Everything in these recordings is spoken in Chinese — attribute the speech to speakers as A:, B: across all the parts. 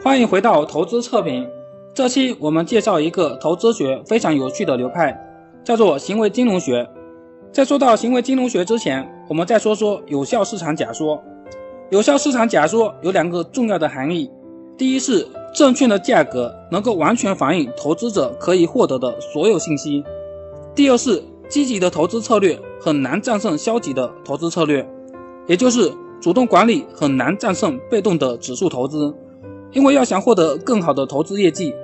A: 欢迎回到投资测评。这期我们介绍一个投资学非常有趣的流派，叫做行为金融学。在说到行为金融学之前，我们再说说有效市场假说。有效市场假说有两个重要的含义：第一是证券的价格能够完全反映投资者可以获得的所有信息；第二是积极的投资策略很难战胜消极的投资策略，也就是主动管理很难战胜被动的指数投资。因为要想获得更好的投资业绩，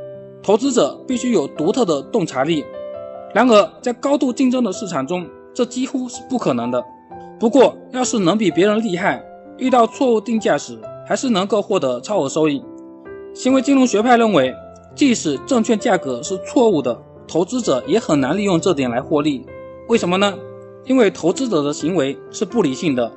A: 投资者必须有独特的洞察力。然而，在高度竞争的市场中，这几乎是不可能的。不过，要是能比别人厉害，遇到错误定价时，还是能够获得超额收益。行为金融学派认为，即使证券价格是错误的，投资者也很难利用这点来获利。为什么呢？因为投资者的行为是不理性的。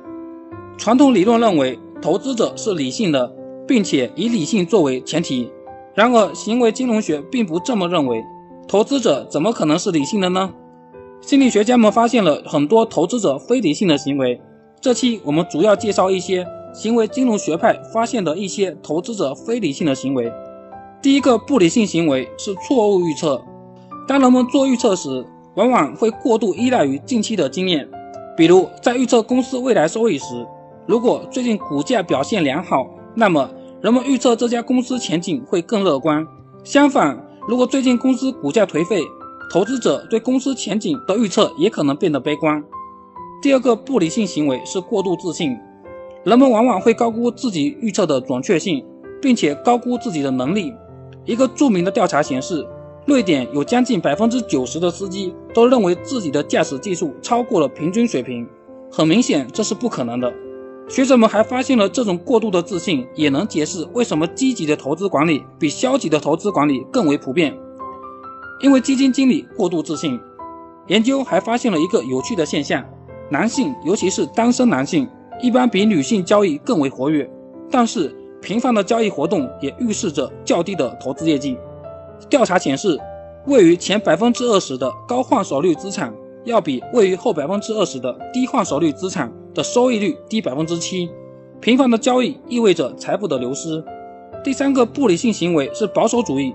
A: 传统理论认为，投资者是理性的。并且以理性作为前提，然而行为金融学并不这么认为。投资者怎么可能是理性的呢？心理学家们发现了很多投资者非理性的行为。这期我们主要介绍一些行为金融学派发现的一些投资者非理性的行为。第一个不理性行为是错误预测。当人们做预测时，往往会过度依赖于近期的经验。比如在预测公司未来收益时，如果最近股价表现良好，那么人们预测这家公司前景会更乐观。相反，如果最近公司股价颓废，投资者对公司前景的预测也可能变得悲观。第二个不理性行为是过度自信。人们往往会高估自己预测的准确性，并且高估自己的能力。一个著名的调查显示，瑞典有将近百分之九十的司机都认为自己的驾驶技术超过了平均水平。很明显，这是不可能的。学者们还发现了这种过度的自信也能解释为什么积极的投资管理比消极的投资管理更为普遍。因为基金经理过度自信。研究还发现了一个有趣的现象：男性，尤其是单身男性，一般比女性交易更为活跃。但是，频繁的交易活动也预示着较低的投资业绩。调查显示，位于前百分之二十的高换手率资产。要比位于后百分之二十的低换手率资产的收益率低百分之七。频繁的交易意味着财富的流失。第三个不理性行为是保守主义。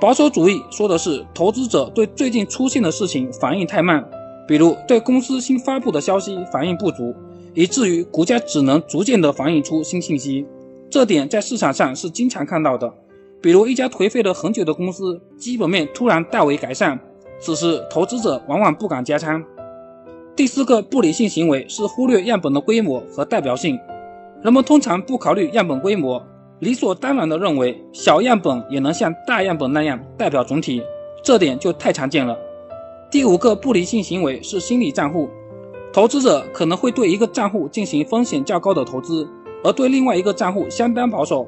A: 保守主义说的是投资者对最近出现的事情反应太慢，比如对公司新发布的消息反应不足，以至于股价只能逐渐的反映出新信息。这点在市场上是经常看到的，比如一家颓废了很久的公司，基本面突然大为改善。此时，投资者往往不敢加仓。第四个不理性行为是忽略样本的规模和代表性。人们通常不考虑样本规模，理所当然地认为小样本也能像大样本那样代表总体，这点就太常见了。第五个不理性行为是心理账户。投资者可能会对一个账户进行风险较高的投资，而对另外一个账户相当保守。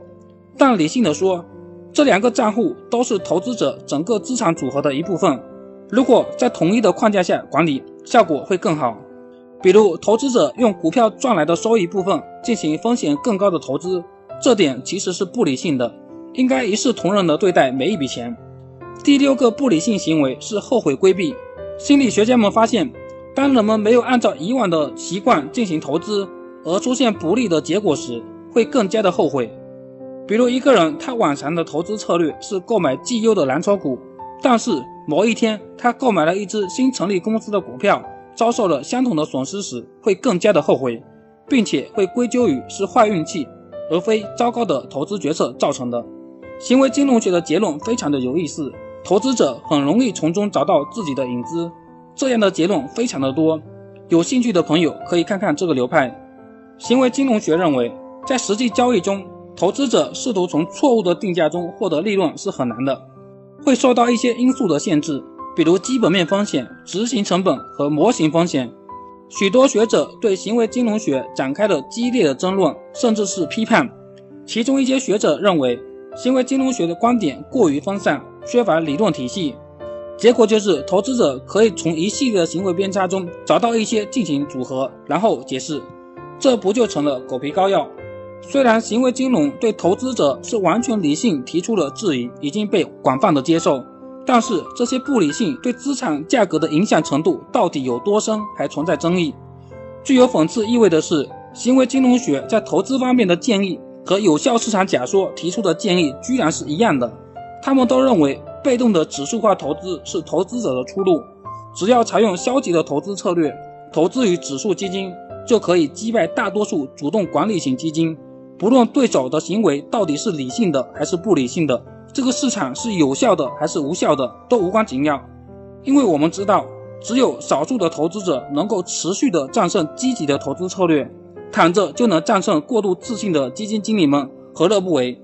A: 但理性地说，这两个账户都是投资者整个资产组合的一部分。如果在统一的框架下管理，效果会更好。比如，投资者用股票赚来的收益部分进行风险更高的投资，这点其实是不理性的，应该一视同仁的对待每一笔钱。第六个不理性行为是后悔规避。心理学家们发现，当人们没有按照以往的习惯进行投资，而出现不利的结果时，会更加的后悔。比如，一个人他往常的投资策略是购买绩优的蓝筹股，但是某一天，他购买了一只新成立公司的股票，遭受了相同的损失时，会更加的后悔，并且会归咎于是坏运气，而非糟糕的投资决策造成的。行为金融学的结论非常的有意思，投资者很容易从中找到自己的影子。这样的结论非常的多，有兴趣的朋友可以看看这个流派。行为金融学认为，在实际交易中，投资者试图从错误的定价中获得利润是很难的。会受到一些因素的限制，比如基本面风险、执行成本和模型风险。许多学者对行为金融学展开了激烈的争论，甚至是批判。其中一些学者认为，行为金融学的观点过于分散，缺乏理论体系。结果就是，投资者可以从一系列的行为偏差中找到一些进行组合，然后解释，这不就成了狗皮膏药？虽然行为金融对投资者是完全理性提出了质疑，已经被广泛的接受，但是这些不理性对资产价格的影响程度到底有多深，还存在争议。具有讽刺意味的是，行为金融学在投资方面的建议和有效市场假说提出的建议居然是一样的。他们都认为被动的指数化投资是投资者的出路，只要采用消极的投资策略，投资于指数基金，就可以击败大多数主动管理型基金。不论对手的行为到底是理性的还是不理性的，这个市场是有效的还是无效的，都无关紧要。因为我们知道，只有少数的投资者能够持续的战胜积极的投资策略，躺着就能战胜过度自信的基金经理们，何乐不为？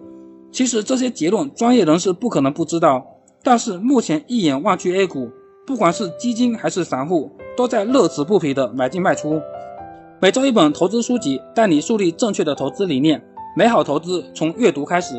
A: 其实这些结论，专业人士不可能不知道。但是目前一眼望去，A 股不管是基金还是散户，都在乐此不疲的买进卖出。每周一本投资书籍，带你树立正确的投资理念。美好投资从阅读开始。